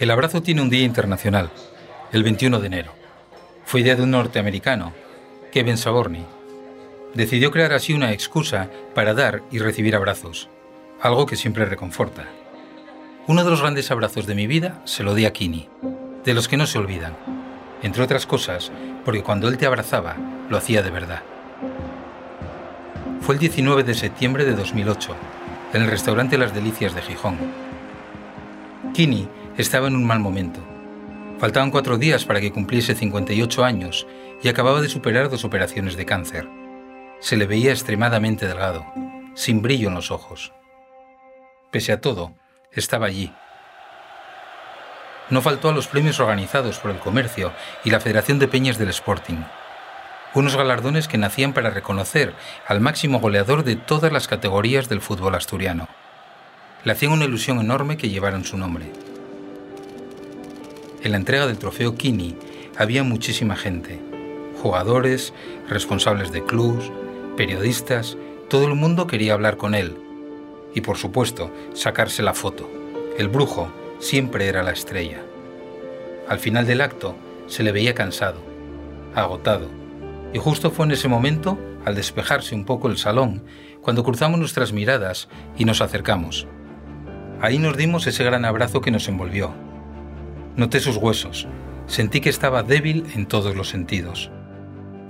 El abrazo tiene un día internacional, el 21 de enero. Fue idea de un norteamericano, Kevin Saborny. Decidió crear así una excusa para dar y recibir abrazos, algo que siempre reconforta. Uno de los grandes abrazos de mi vida se lo di a Kini, de los que no se olvidan, entre otras cosas porque cuando él te abrazaba lo hacía de verdad. Fue el 19 de septiembre de 2008, en el restaurante Las Delicias de Gijón. Kini estaba en un mal momento. Faltaban cuatro días para que cumpliese 58 años y acababa de superar dos operaciones de cáncer. Se le veía extremadamente delgado, sin brillo en los ojos. Pese a todo, estaba allí. No faltó a los premios organizados por el comercio y la Federación de Peñas del Sporting. Unos galardones que nacían para reconocer al máximo goleador de todas las categorías del fútbol asturiano. Le hacían una ilusión enorme que llevaran su nombre. En la entrega del trofeo Kini había muchísima gente. Jugadores, responsables de clubs, periodistas, todo el mundo quería hablar con él. Y por supuesto, sacarse la foto. El brujo siempre era la estrella. Al final del acto se le veía cansado, agotado. Y justo fue en ese momento, al despejarse un poco el salón, cuando cruzamos nuestras miradas y nos acercamos. Ahí nos dimos ese gran abrazo que nos envolvió. Noté sus huesos, sentí que estaba débil en todos los sentidos.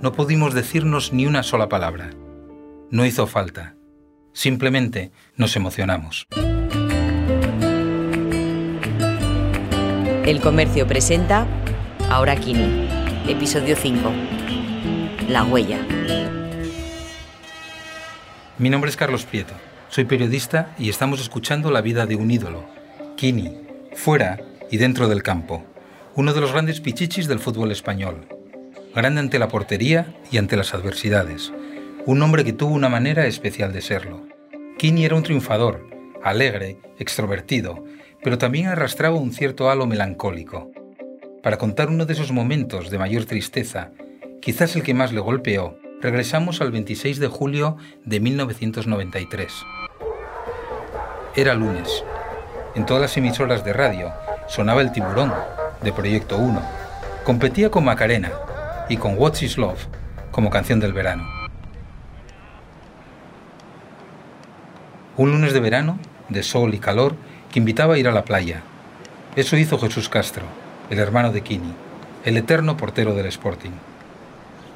No pudimos decirnos ni una sola palabra. No hizo falta. Simplemente nos emocionamos. El comercio presenta Ahora Kini, episodio 5. La huella. Mi nombre es Carlos Prieto. Soy periodista y estamos escuchando la vida de un ídolo, Kini, fuera y dentro del campo, uno de los grandes pichichis del fútbol español. Grande ante la portería y ante las adversidades. Un hombre que tuvo una manera especial de serlo. Kini era un triunfador, alegre, extrovertido, pero también arrastraba un cierto halo melancólico. Para contar uno de esos momentos de mayor tristeza, quizás el que más le golpeó, regresamos al 26 de julio de 1993. Era lunes. En todas las emisoras de radio sonaba El Tiburón, de Proyecto 1. Competía con Macarena y con What's Is Love como canción del verano. Un lunes de verano, de sol y calor, que invitaba a ir a la playa. Eso hizo Jesús Castro, el hermano de Kini, el eterno portero del Sporting.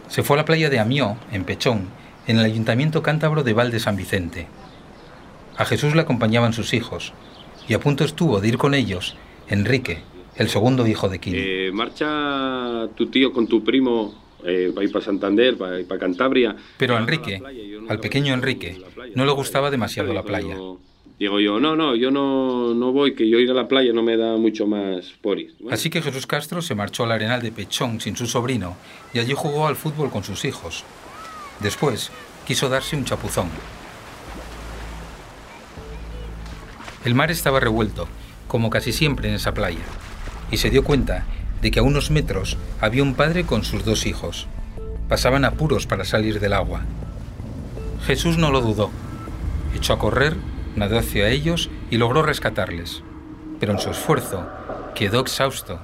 Se fue a la playa de Amió, en Pechón, en el ayuntamiento cántabro de Val de San Vicente. A Jesús le acompañaban sus hijos, y a punto estuvo de ir con ellos Enrique, el segundo hijo de Kini. Eh, marcha tu tío con tu primo eh, para ir para Santander, para ir para Cantabria. Pero a Enrique, al pequeño Enrique, no le gustaba demasiado la playa. Digo yo, no, no, yo no, no voy, que yo ir a la playa no me da mucho más por ir. Así que Jesús Castro se marchó al arenal de Pechón sin su sobrino y allí jugó al fútbol con sus hijos. Después quiso darse un chapuzón. El mar estaba revuelto, como casi siempre en esa playa, y se dio cuenta de que a unos metros había un padre con sus dos hijos. Pasaban apuros para salir del agua. Jesús no lo dudó. Echó a correr, nadó hacia ellos y logró rescatarles. Pero en su esfuerzo quedó exhausto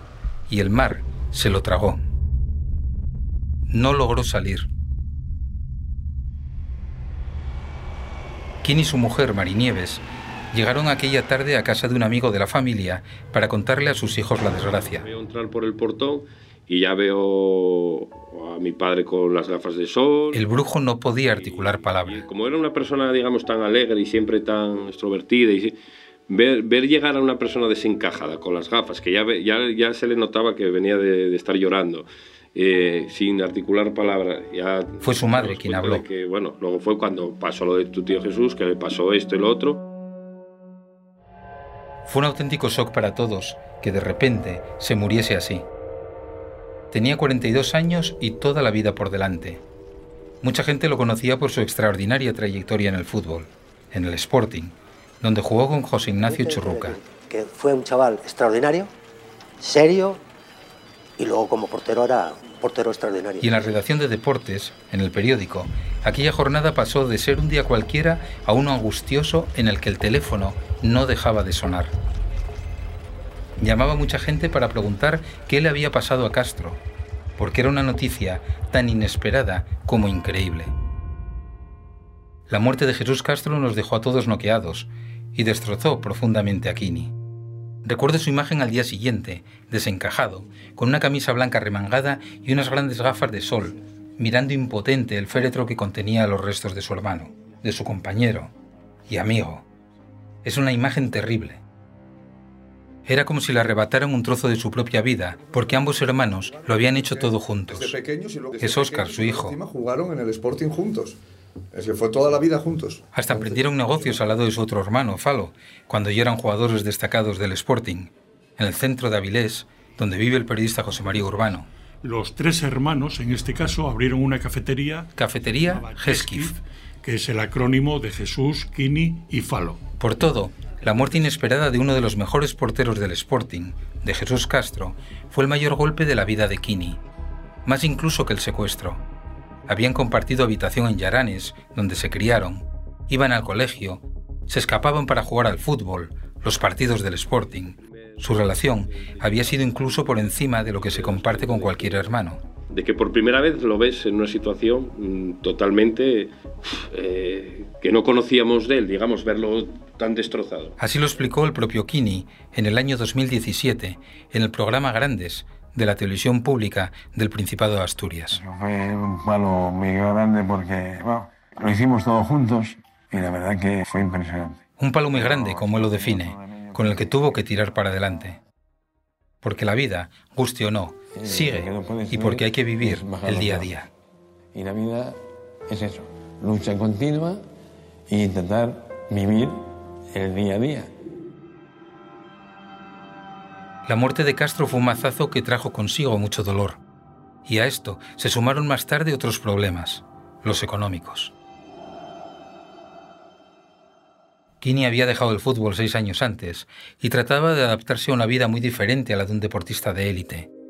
y el mar se lo tragó. No logró salir. Kim y su mujer, Marinieves, llegaron aquella tarde a casa de un amigo de la familia para contarle a sus hijos la desgracia. Veo entrar por el portón y ya veo a mi padre con las gafas de sol. El brujo no podía articular palabra. Y como era una persona, digamos, tan alegre y siempre tan extrovertida, y ver, ver llegar a una persona desencajada con las gafas, que ya, ya, ya se le notaba que venía de, de estar llorando. Eh, sin articular palabra. Ya fue su madre quien habló. Que, bueno, luego fue cuando pasó lo de tu tío Jesús, que le pasó esto y lo otro. Fue un auténtico shock para todos que de repente se muriese así. Tenía 42 años y toda la vida por delante. Mucha gente lo conocía por su extraordinaria trayectoria en el fútbol, en el Sporting, donde jugó con José Ignacio Churruca. Que fue un chaval extraordinario, serio, y luego como portero era un portero extraordinario. Y en la redacción de deportes, en el periódico, aquella jornada pasó de ser un día cualquiera a uno angustioso en el que el teléfono no dejaba de sonar. llamaba mucha gente para preguntar qué le había pasado a Castro, porque era una noticia tan inesperada como increíble. La muerte de Jesús Castro nos dejó a todos noqueados y destrozó profundamente a Kini. Recuerdo su imagen al día siguiente, desencajado, con una camisa blanca remangada y unas grandes gafas de sol, mirando impotente el féretro que contenía los restos de su hermano, de su compañero y amigo. Es una imagen terrible. Era como si le arrebataran un trozo de su propia vida, porque ambos hermanos lo habían hecho todo juntos. Es Oscar, su hijo. Jugaron en el Sporting juntos. Es que fue toda la vida juntos. Hasta emprendieron negocios al lado de su otro hermano, Falo, cuando ya eran jugadores destacados del Sporting, en el centro de Avilés, donde vive el periodista José María Urbano. Los tres hermanos, en este caso, abrieron una cafetería. Cafetería Heskif. Que es el acrónimo de Jesús, Kini y Falo. Por todo, la muerte inesperada de uno de los mejores porteros del Sporting, de Jesús Castro, fue el mayor golpe de la vida de Kini, más incluso que el secuestro. Habían compartido habitación en Yaranes, donde se criaron, iban al colegio, se escapaban para jugar al fútbol, los partidos del Sporting. Su relación había sido incluso por encima de lo que se comparte con cualquier hermano. De que por primera vez lo ves en una situación mm, totalmente eh, que no conocíamos de él, digamos, verlo tan destrozado. Así lo explicó el propio Kini en el año 2017 en el programa Grandes, de la televisión pública del Principado de Asturias. Fue un palo muy grande porque lo hicimos todos juntos y la verdad que fue impresionante. Un palo muy grande, como él lo define, con el que tuvo que tirar para adelante. Porque la vida, guste o no, sigue y porque hay que vivir el día a día. Y la vida es eso, lucha continua e intentar vivir el día a día. La muerte de Castro fue un mazazo que trajo consigo mucho dolor. Y a esto se sumaron más tarde otros problemas, los económicos. Kini había dejado el fútbol seis años antes y trataba de adaptarse a una vida muy diferente a la de un deportista de élite.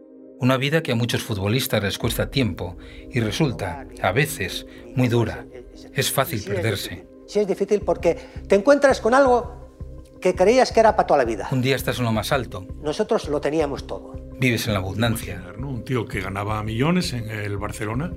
Una vida que a muchos futbolistas les cuesta tiempo y resulta, a veces, muy dura. Es fácil perderse. Sí, es difícil porque te encuentras con algo que creías que era para toda la vida. Un día estás en lo más alto. Nosotros lo teníamos todo. Vives en la abundancia. Un tío que ganaba millones en el Barcelona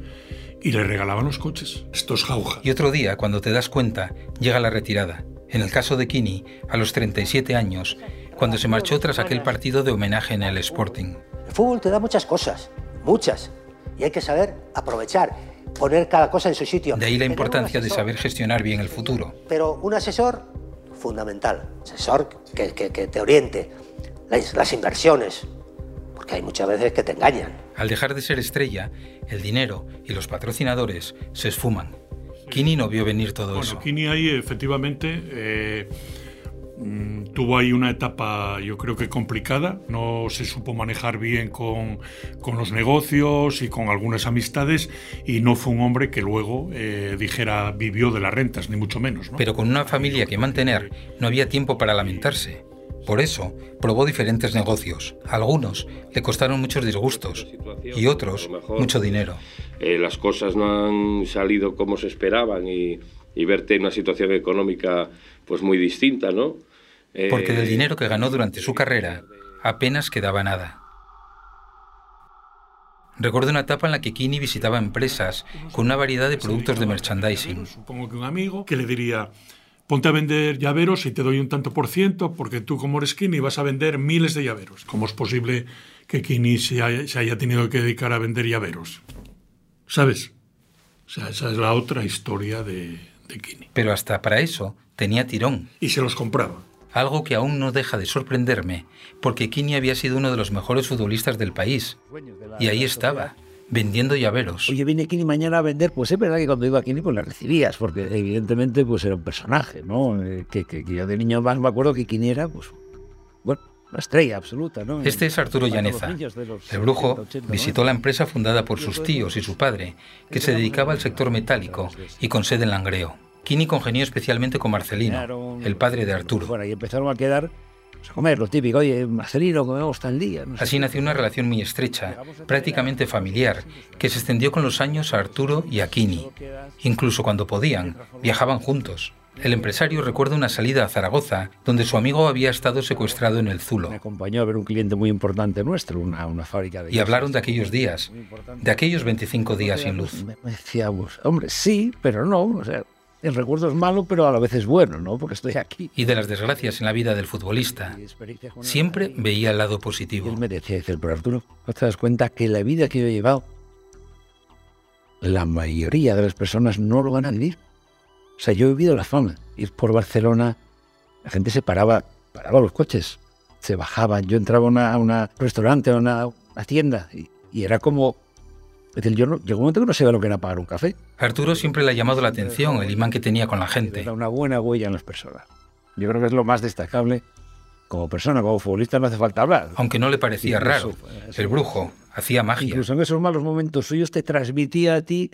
y le regalaban los coches. Esto es jauja. Y otro día, cuando te das cuenta, llega la retirada. En el caso de Kini, a los 37 años, cuando se marchó tras aquel partido de homenaje en el Sporting. El fútbol te da muchas cosas, muchas. Y hay que saber aprovechar, poner cada cosa en su sitio. De ahí la importancia de saber gestionar bien el futuro. Pero un asesor fundamental, asesor que, que, que te oriente, las, las, inversiones, porque hay muchas veces que te engañan. Al dejar de ser estrella, el dinero y los patrocinadores se esfuman. Kini no vio venir todo bueno, eso. Kini ahí efectivamente eh, tuvo ahí una etapa yo creo que complicada, no se supo manejar bien con, con los negocios y con algunas amistades y no fue un hombre que luego eh, dijera vivió de las rentas, ni mucho menos. ¿no? Pero con una familia que mantener no había tiempo para lamentarse. Por eso probó diferentes negocios. Algunos le costaron muchos disgustos y otros mucho dinero. Eh, las cosas no han salido como se esperaban y, y verte en una situación económica pues muy distinta, ¿no? Eh, Porque del dinero que ganó durante su carrera apenas quedaba nada. Recuerdo una etapa en la que Kini visitaba empresas con una variedad de productos de merchandising. Supongo que un amigo que le diría, ponte a vender llaveros y te doy un tanto por ciento, porque tú como eres Kini vas a vender miles de llaveros. ¿Cómo es posible que Kini se haya, se haya tenido que dedicar a vender llaveros? ¿Sabes? O sea, esa es la otra historia de, de Kini. Pero hasta para eso tenía tirón. Y se los compraba. Algo que aún no deja de sorprenderme, porque Kini había sido uno de los mejores futbolistas del país. Y ahí estaba, vendiendo llaveros. Oye, viene Kini mañana a vender, pues es verdad que cuando iba a Kini pues la recibías, porque evidentemente pues era un personaje, ¿no? Eh, que, que, que, yo de niño más me acuerdo que Kini era, pues, bueno, una estrella absoluta, ¿no? Este es Arturo Llaneza. El brujo visitó la empresa fundada por sus tíos y su padre, que se dedicaba al sector metálico y con sede en Langreo. Kini congenió especialmente con Marcelino, el padre de Arturo. Bueno, y empezaron a quedar pues, a comer, lo típico, oye, Marcelino, comemos tal día. No sé Así nació una relación muy estrecha, prácticamente familiar, que se extendió con los años a Arturo y a Kini. Incluso cuando podían, viajaban juntos. El empresario recuerda una salida a Zaragoza donde su amigo había estado secuestrado en el Zulo. Me acompañó a ver un cliente muy importante nuestro, una, una fábrica de... Y hablaron de aquellos días, de aquellos 25 días sin luz. Me, me decíamos, hombre, sí, pero no. O sea, el recuerdo es malo, pero a la vez es bueno, ¿no? Porque estoy aquí. Y de las desgracias en la vida del futbolista, siempre veía el lado positivo. Él me decía, dice, pero Arturo, ¿no te das cuenta que la vida que yo he llevado, la mayoría de las personas no lo van a vivir? O sea, yo he vivido la fama. Ir por Barcelona, la gente se paraba, paraba los coches, se bajaban. Yo entraba a una restaurante, a una, una tienda, y, y, era como. Es decir, yo no, llegó un momento que no sabía lo que era pagar un café. Arturo siempre le ha llamado la atención el imán que tenía con la gente. Era una buena huella en las personas. Yo creo que es lo más destacable. Como persona, como futbolista, no hace falta hablar. Aunque no le parecía Incluso, raro, el brujo hacía magia. Incluso en esos malos momentos suyos te transmitía a ti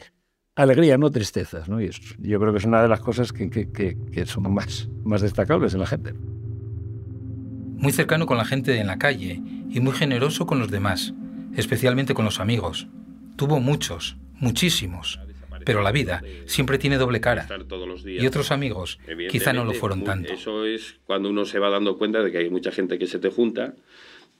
alegría, no tristezas. ¿no? Y es- yo creo que es una de las cosas que, que- que- que son más, más destacables en la gente. Muy cercano con la gente en la calle y muy generoso con los demás, especialmente con los amigos. Tuvo muchos, muchísimos. Pero la vida siempre tiene doble cara. Y otros amigos quizá no lo fueron tanto. Eso es cuando uno se va dando cuenta de que hay mucha gente que se te junta,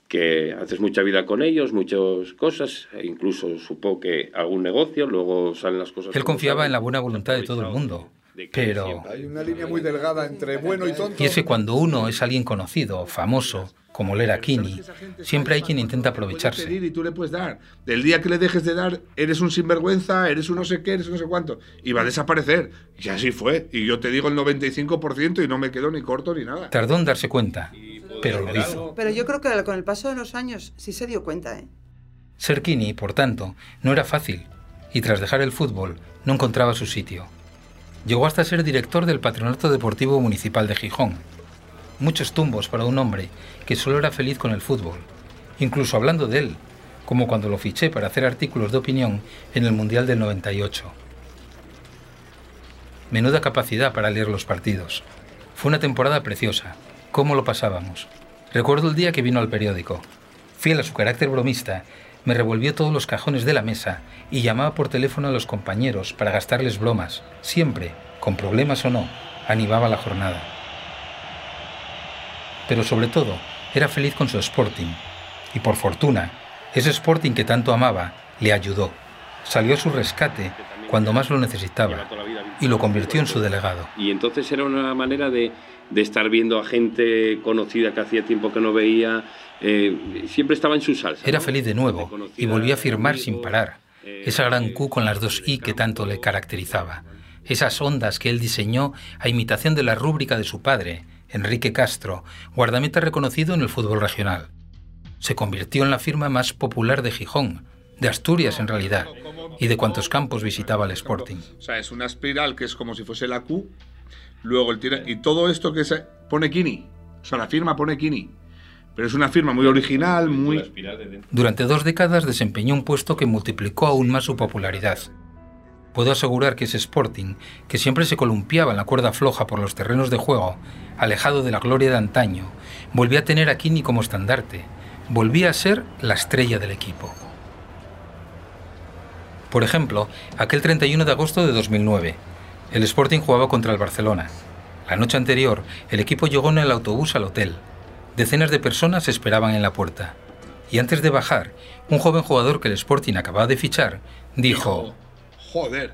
que haces mucha vida con ellos, muchas cosas, e incluso supongo que algún negocio, luego salen las cosas. Él confiaba salen. en la buena voluntad de todo el mundo. Pero... Hay una línea muy delgada entre bueno y tonto. Y es que cuando uno es alguien conocido, famoso, como lo era Kini, siempre hay quien intenta aprovecharse. y tú le puedes dar. Del día que le dejes de dar, eres un sinvergüenza, eres un no sé qué, eres un no sé cuánto. Y va a desaparecer. Y así fue. Y yo te digo el 95% y no me quedo ni corto ni nada. Tardó en darse cuenta, pero lo hizo. Pero yo creo que con el paso de los años sí se dio cuenta, ¿eh? Ser Kini, por tanto, no era fácil, y tras dejar el fútbol, no encontraba su sitio. Llegó hasta ser director del Patronato Deportivo Municipal de Gijón. Muchos tumbos para un hombre que solo era feliz con el fútbol, incluso hablando de él, como cuando lo fiché para hacer artículos de opinión en el Mundial del 98. Menuda capacidad para leer los partidos. Fue una temporada preciosa. ¿Cómo lo pasábamos? Recuerdo el día que vino al periódico. Fiel a su carácter bromista, me revolvió todos los cajones de la mesa y llamaba por teléfono a los compañeros para gastarles bromas. Siempre, con problemas o no, animaba la jornada. Pero sobre todo, era feliz con su Sporting. Y por fortuna, ese Sporting que tanto amaba le ayudó. Salió a su rescate cuando más lo necesitaba y lo convirtió en su delegado. Y entonces era una manera de, de estar viendo a gente conocida que hacía tiempo que no veía. eh, siempre estaba en su salsa. Era feliz de nuevo y volvió a firmar sin parar. eh, Esa gran Q con las dos I que tanto le caracterizaba. Esas ondas que él diseñó a imitación de la rúbrica de su padre, Enrique Castro, guardameta reconocido en el fútbol regional. Se convirtió en la firma más popular de Gijón, de Asturias en realidad, y de cuantos campos visitaba el Sporting. O sea, es una espiral que es como si fuese la Q. Luego el tira. Y todo esto que se pone Kini. O sea, la firma pone Kini. Pero es una firma muy original, muy. Durante dos décadas desempeñó un puesto que multiplicó aún más su popularidad. Puedo asegurar que ese Sporting, que siempre se columpiaba en la cuerda floja por los terrenos de juego, alejado de la gloria de antaño, volvía a tener a Kini como estandarte, volvía a ser la estrella del equipo. Por ejemplo, aquel 31 de agosto de 2009, el Sporting jugaba contra el Barcelona. La noche anterior, el equipo llegó en el autobús al hotel. Decenas de personas esperaban en la puerta. Y antes de bajar, un joven jugador que el Sporting acababa de fichar dijo, Joder,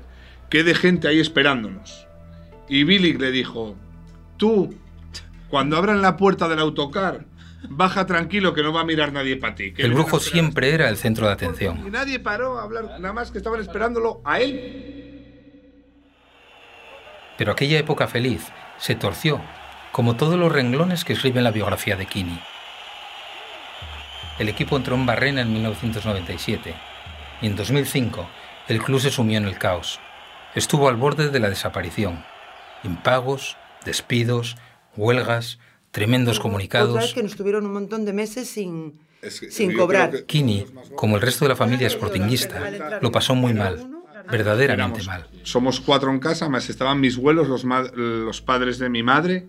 qué de gente ahí esperándonos. Y Billy le dijo: Tú, cuando abran la puerta del autocar, baja tranquilo que no va a mirar nadie para ti. el brujo esperar". siempre era el centro de Y atención. nadie paró a hablar, nada más que estaban esperándolo a él. Pero aquella época feliz se torció, como todos los renglones que escriben la biografía de Kini. El equipo entró en Barrena en 1997 y en 2005 el club se sumió en el caos. Estuvo al borde de la desaparición. Impagos, despidos, huelgas, tremendos vez comunicados. que nos tuvieron un montón de meses sin, Es que- sin cobrar. que- Kini, como el resto de la familia sportinguista, lo pasó muy mal, verdaderamente Éramos- mal. Somos cuatro en casa, más estaban mis abuelos, los, los padres de mi madre.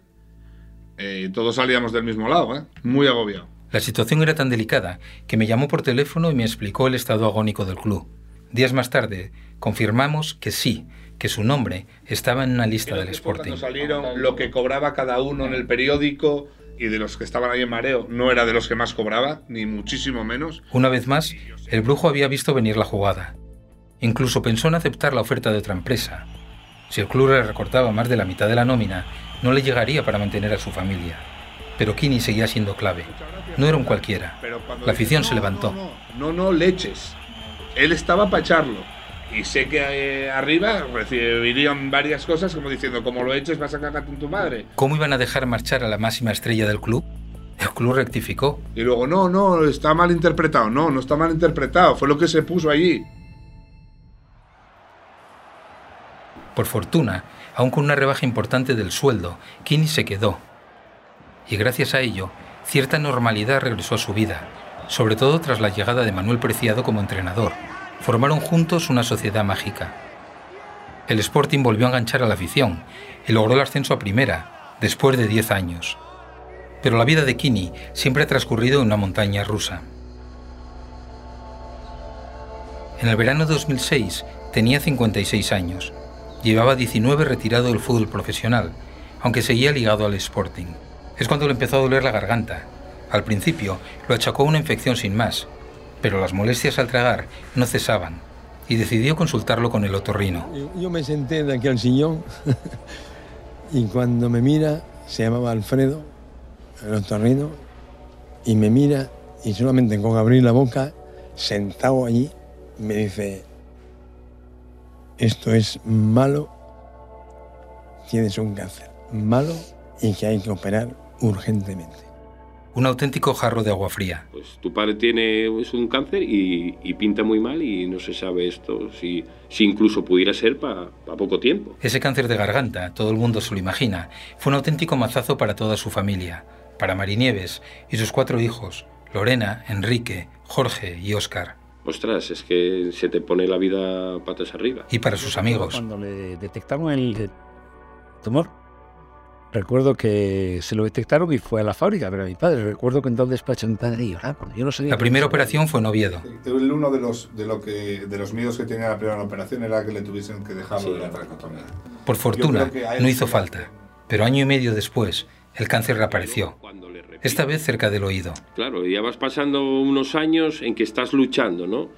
eh, todos salíamos del mismo lado, ¿eh? Muy agobiado. La situación era tan delicada que me llamó por teléfono y me explicó el estado agónico del club. Días más tarde, confirmamos que sí, que su nombre estaba en una lista del Sporting. Salieron lo que cobraba cada uno en el periódico y de los que estaban ahí en mareo, no era de los que más cobraba, ni muchísimo menos. Una vez más, el brujo había visto venir la jugada. Incluso pensó en aceptar la oferta de otra empresa. Si el club le recortaba más de la mitad de la nómina, no le llegaría para mantener a su familia. Pero Kini seguía siendo clave. No era un cualquiera. La afición se levantó. No, no, leches. Él estaba para echarlo. Y sé que eh, arriba recibirían varias cosas como diciendo, como lo eches vas a cagar con tu madre. ¿Cómo iban a dejar marchar a la máxima estrella del club? El club rectificó. Y luego, no, no, está mal interpretado. No, no está mal interpretado. Fue lo que se puso allí. Por fortuna, aun con una rebaja importante del sueldo, Kini se quedó. Y gracias a ello, cierta normalidad regresó a su vida, sobre todo tras la llegada de Manuel Preciado como entrenador. Formaron juntos una sociedad mágica. El Sporting volvió a enganchar a la afición y logró el ascenso a primera, después de 10 años. Pero la vida de Kini siempre ha transcurrido en una montaña rusa. En el verano de 2006 tenía 56 años. Llevaba 19 retirado del fútbol profesional, aunque seguía ligado al Sporting. Es cuando le empezó a doler la garganta. Al principio lo achacó una infección sin más, pero las molestias al tragar no cesaban y decidió consultarlo con el otorrino. Yo me senté de aquí al sillón y cuando me mira, se llamaba Alfredo, el otorrino, y me mira y solamente con abrir la boca, sentado allí, me dice, esto es malo, tienes un cáncer malo y que hay que operar urgentemente. Un auténtico jarro de agua fría. Pues tu padre tiene es un cáncer y, y, pinta muy mal y no se sabe esto, si, si incluso pudiera ser para pa poco tiempo. Ese cáncer de garganta, todo el mundo se lo imagina, fue un auténtico mazazo para toda su familia, para Marinieves y sus cuatro hijos, Lorena, Enrique, Jorge y Óscar. Ostras, es que se te pone la vida patas arriba. Y para sus amigos. Cuando le detectaron el tumor, recuerdo que se lo detectaron y fue a la fábrica, pero a mi padre. Recuerdo que entonces despacho mi padre y lloraba, yo no sabía. La primera operación fue en Oviedo. Uno de los, de, lo que, de los miedos que tenía la primera operación era que le tuviesen que dejarlo de la tracotomía. Por fortuna, no hizo falta. Pero año y medio después, el cáncer reapareció. Esta vez cerca del oído. Claro, ya vas pasando unos años en que estás luchando, ¿no?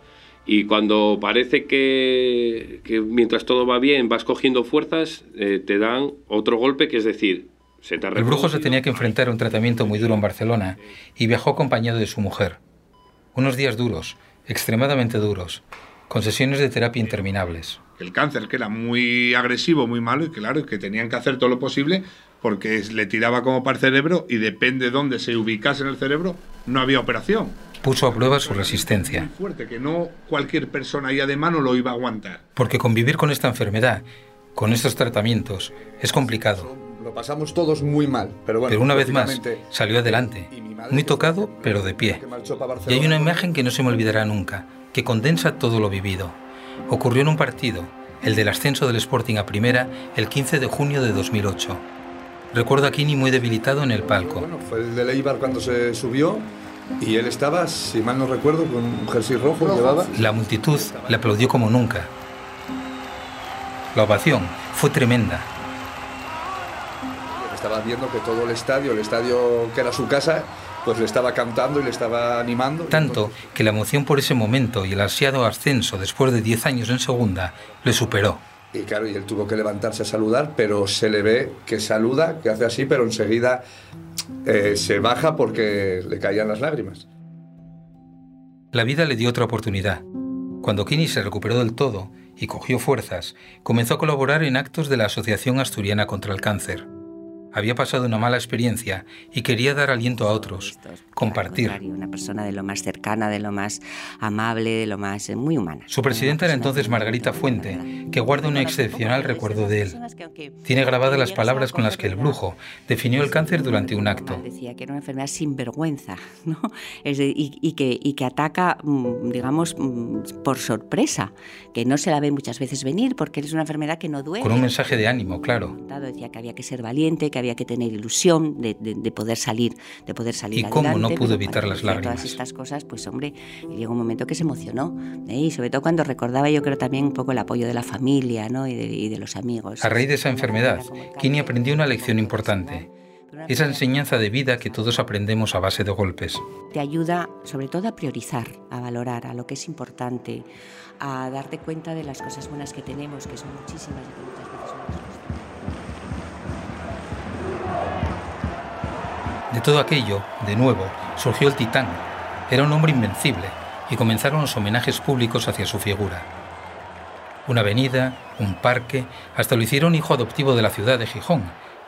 Y cuando parece que, que mientras todo va bien vas cogiendo fuerzas, eh, te dan otro golpe, que es decir, se te ha El brujo se tenía que enfrentar a un tratamiento muy duro en Barcelona y viajó acompañado de su mujer. Unos días duros, extremadamente duros, con sesiones de terapia interminables. El cáncer, que era muy agresivo, muy malo, y claro, que tenían que hacer todo lo posible porque le tiraba como para el cerebro y depende de dónde se ubicase en el cerebro, no había operación. Puso a prueba su resistencia. Muy fuerte, que no cualquier persona ahí de mano lo iba a aguantar. Porque convivir con esta enfermedad, con estos tratamientos, es complicado. Lo pasamos todos muy mal, pero bueno. Pero una vez más, salió adelante, muy tocado, pero de pie. Y hay una imagen que no se me olvidará nunca, que condensa todo lo vivido. Ocurrió en un partido, el del ascenso del Sporting a primera, el 15 de junio de 2008. Recuerdo a Kini muy debilitado en el palco. Bueno, fue el de Leibar cuando se subió y él estaba, si mal no recuerdo, con un jersey rojo, rojo. llevaba. La multitud le aplaudió como nunca. La ovación fue tremenda. Estaba viendo que todo el estadio, el estadio que era su casa, pues le estaba cantando y le estaba animando. Tanto que la emoción por ese momento y el ansiado ascenso después de 10 años en segunda le superó. Y claro, y él tuvo que levantarse a saludar, pero se le ve que saluda, que hace así, pero enseguida eh, se baja porque le caían las lágrimas. La vida le dio otra oportunidad. Cuando Kini se recuperó del todo y cogió fuerzas, comenzó a colaborar en actos de la Asociación Asturiana contra el Cáncer. Había pasado una mala experiencia y quería dar aliento a otros, compartir. Una persona de lo más cercana, de lo más amable, de lo más eh, muy humana. Su presidenta era entonces Margarita Fuente, que guarda un excepcional recuerdo de él. Tiene grabadas las palabras con las que el brujo definió el cáncer durante un acto. Decía que era una enfermedad sin vergüenza, ¿no? Y, que, y que ataca, mm, digamos, mm, por sorpresa, que no se la ve muchas veces venir porque es una enfermedad que no duele. Con un mensaje de ánimo, claro. Decía que había que ser valiente, que había que tener ilusión de, de, de poder salir, de poder salir ¿Y cómo adelante. no pudo evitar las lágrimas? Todas estas cosas, pues hombre, llegó un momento que se emocionó. ¿eh? Y sobre todo cuando recordaba, yo creo también un poco el apoyo de la familia, ¿no? Y de, y de los amigos. A raíz de esa enfermedad, Kini aprendió una lección importante. Esa enseñanza de vida que todos aprendemos a base de golpes. Te ayuda sobre todo a priorizar, a valorar, a lo que es importante, a darte cuenta de las cosas buenas que tenemos, que son muchísimas y que muchas veces De todo aquello, de nuevo, surgió el titán. Era un hombre invencible y comenzaron los homenajes públicos hacia su figura. Una avenida, un parque, hasta lo hicieron hijo adoptivo de la ciudad de Gijón,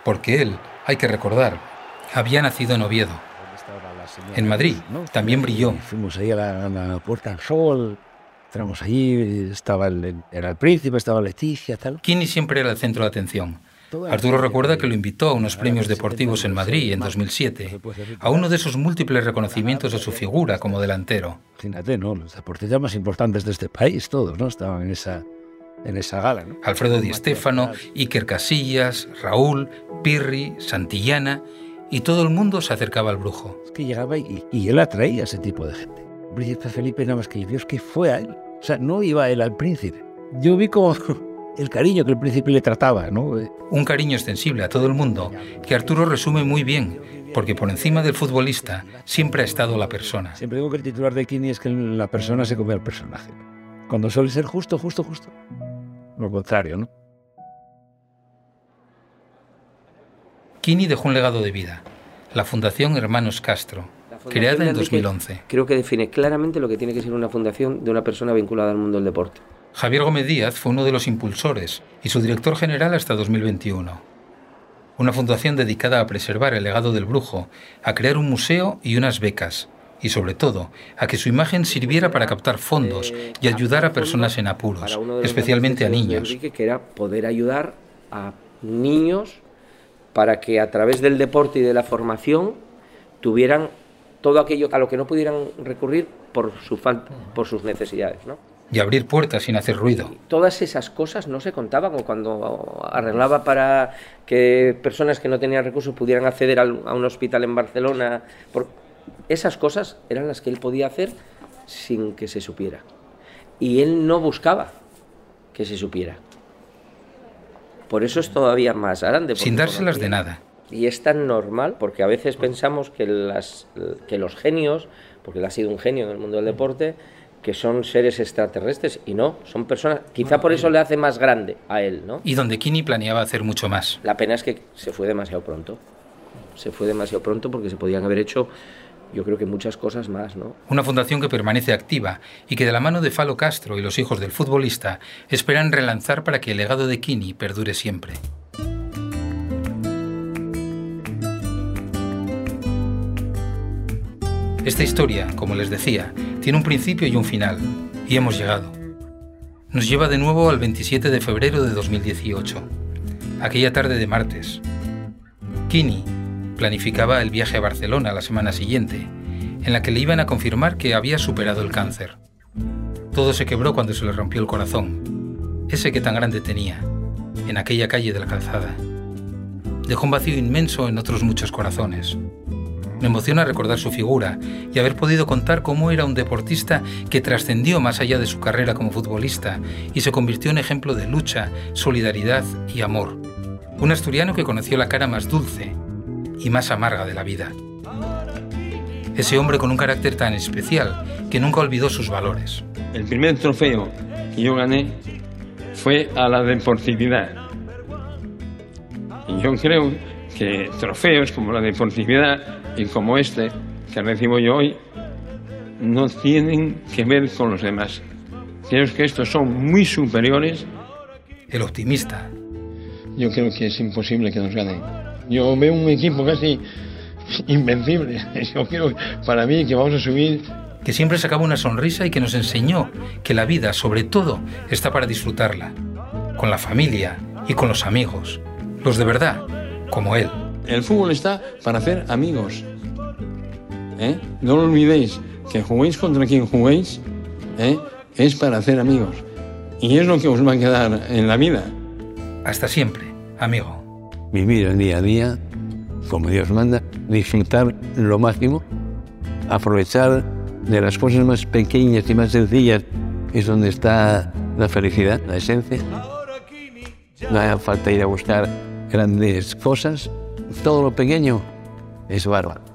porque él, hay que recordar, había nacido en Oviedo. En Madrid también brilló. Fuimos ahí a la, a la Puerta del Sol, entramos allí, estaba el, era el príncipe, estaba Leticia, tal. Kini siempre era el centro de atención. Arturo recuerda que lo invitó a unos premios deportivos en Madrid en 2007, a uno de esos múltiples reconocimientos de su figura como delantero. Imagínate, ¿no? Los deportistas más importantes de este país, todos, ¿no? Estaban en esa, en esa gala, ¿no? Alfredo Di Stéfano, Iker Casillas, Raúl, Pirri, Santillana, y todo el mundo se acercaba al brujo. Es que llegaba y, y él atraía a ese tipo de gente. Príncipe Felipe nada más que Dios que fue a él. O sea, no iba él al príncipe. Yo vi como el cariño que el príncipe le trataba, ¿no? Un cariño extensible a todo el mundo que Arturo resume muy bien, porque por encima del futbolista siempre ha estado la persona. Siempre digo que el titular de Kini es que la persona se come al personaje. Cuando suele ser justo, justo, justo. Lo contrario, ¿no? Kini dejó un legado de vida, la Fundación Hermanos Castro, creada en 2011. Creo que define claramente lo que tiene que ser una fundación de una persona vinculada al mundo del deporte. Javier Gómez Díaz fue uno de los impulsores y su director general hasta 2021. Una fundación dedicada a preservar el legado del brujo, a crear un museo y unas becas, y sobre todo a que su imagen sirviera para captar fondos y ayudar a personas en apuros, especialmente a niños. Que era poder ayudar a niños para que a través del deporte y de la formación tuvieran todo aquello a lo que no pudieran recurrir por su falta, por sus necesidades, ¿no? Y abrir puertas sin hacer ruido. Todas esas cosas no se contaban cuando arreglaba para que personas que no tenían recursos pudieran acceder a un hospital en Barcelona. Por... Esas cosas eran las que él podía hacer sin que se supiera. Y él no buscaba que se supiera. Por eso es todavía más grande. Sin dárselas de nada. Y es tan normal porque a veces pensamos que, las, que los genios, porque él ha sido un genio en el mundo del deporte, que son seres extraterrestres y no, son personas. Quizá por eso le hace más grande a él, ¿no? Y donde Kini planeaba hacer mucho más. La pena es que se fue demasiado pronto. Se fue demasiado pronto porque se podían haber hecho, yo creo que muchas cosas más, ¿no? Una fundación que permanece activa y que de la mano de Falo Castro y los hijos del futbolista esperan relanzar para que el legado de Kini perdure siempre. Esta historia, como les decía, tiene un principio y un final, y hemos llegado. Nos lleva de nuevo al 27 de febrero de 2018, aquella tarde de martes. Kini planificaba el viaje a Barcelona la semana siguiente, en la que le iban a confirmar que había superado el cáncer. Todo se quebró cuando se le rompió el corazón, ese que tan grande tenía, en aquella calle de la calzada. Dejó un vacío inmenso en otros muchos corazones. Me emociona recordar su figura y haber podido contar cómo era un deportista que trascendió más allá de su carrera como futbolista y se convirtió en ejemplo de lucha, solidaridad y amor. Un asturiano que conoció la cara más dulce y más amarga de la vida. Ese hombre con un carácter tan especial que nunca olvidó sus valores. El primer trofeo que yo gané fue a la deportividad. Y yo creo que trofeos como la deportividad y como este que recibo yo hoy no tienen que ver con los demás. Creo que estos son muy superiores. El optimista. Yo creo que es imposible que nos ganen. Yo veo un equipo casi invencible. Yo creo para mí que vamos a subir. Que siempre sacaba una sonrisa y que nos enseñó que la vida, sobre todo, está para disfrutarla. Con la familia y con los amigos. Los de verdad, como él. El fútbol está para hacer amigos. ¿Eh? No lo olvidéis, que juguéis contra quien juguéis, ¿eh? es para hacer amigos. Y es lo que os va a quedar en la vida. Hasta siempre, amigo. Vivir el día a día como Dios manda, disfrutar lo máximo, aprovechar de las cosas más pequeñas y más sencillas, es donde está la felicidad, la esencia. No hace falta ir a buscar grandes cosas, todo lo pequeño es bárbaro.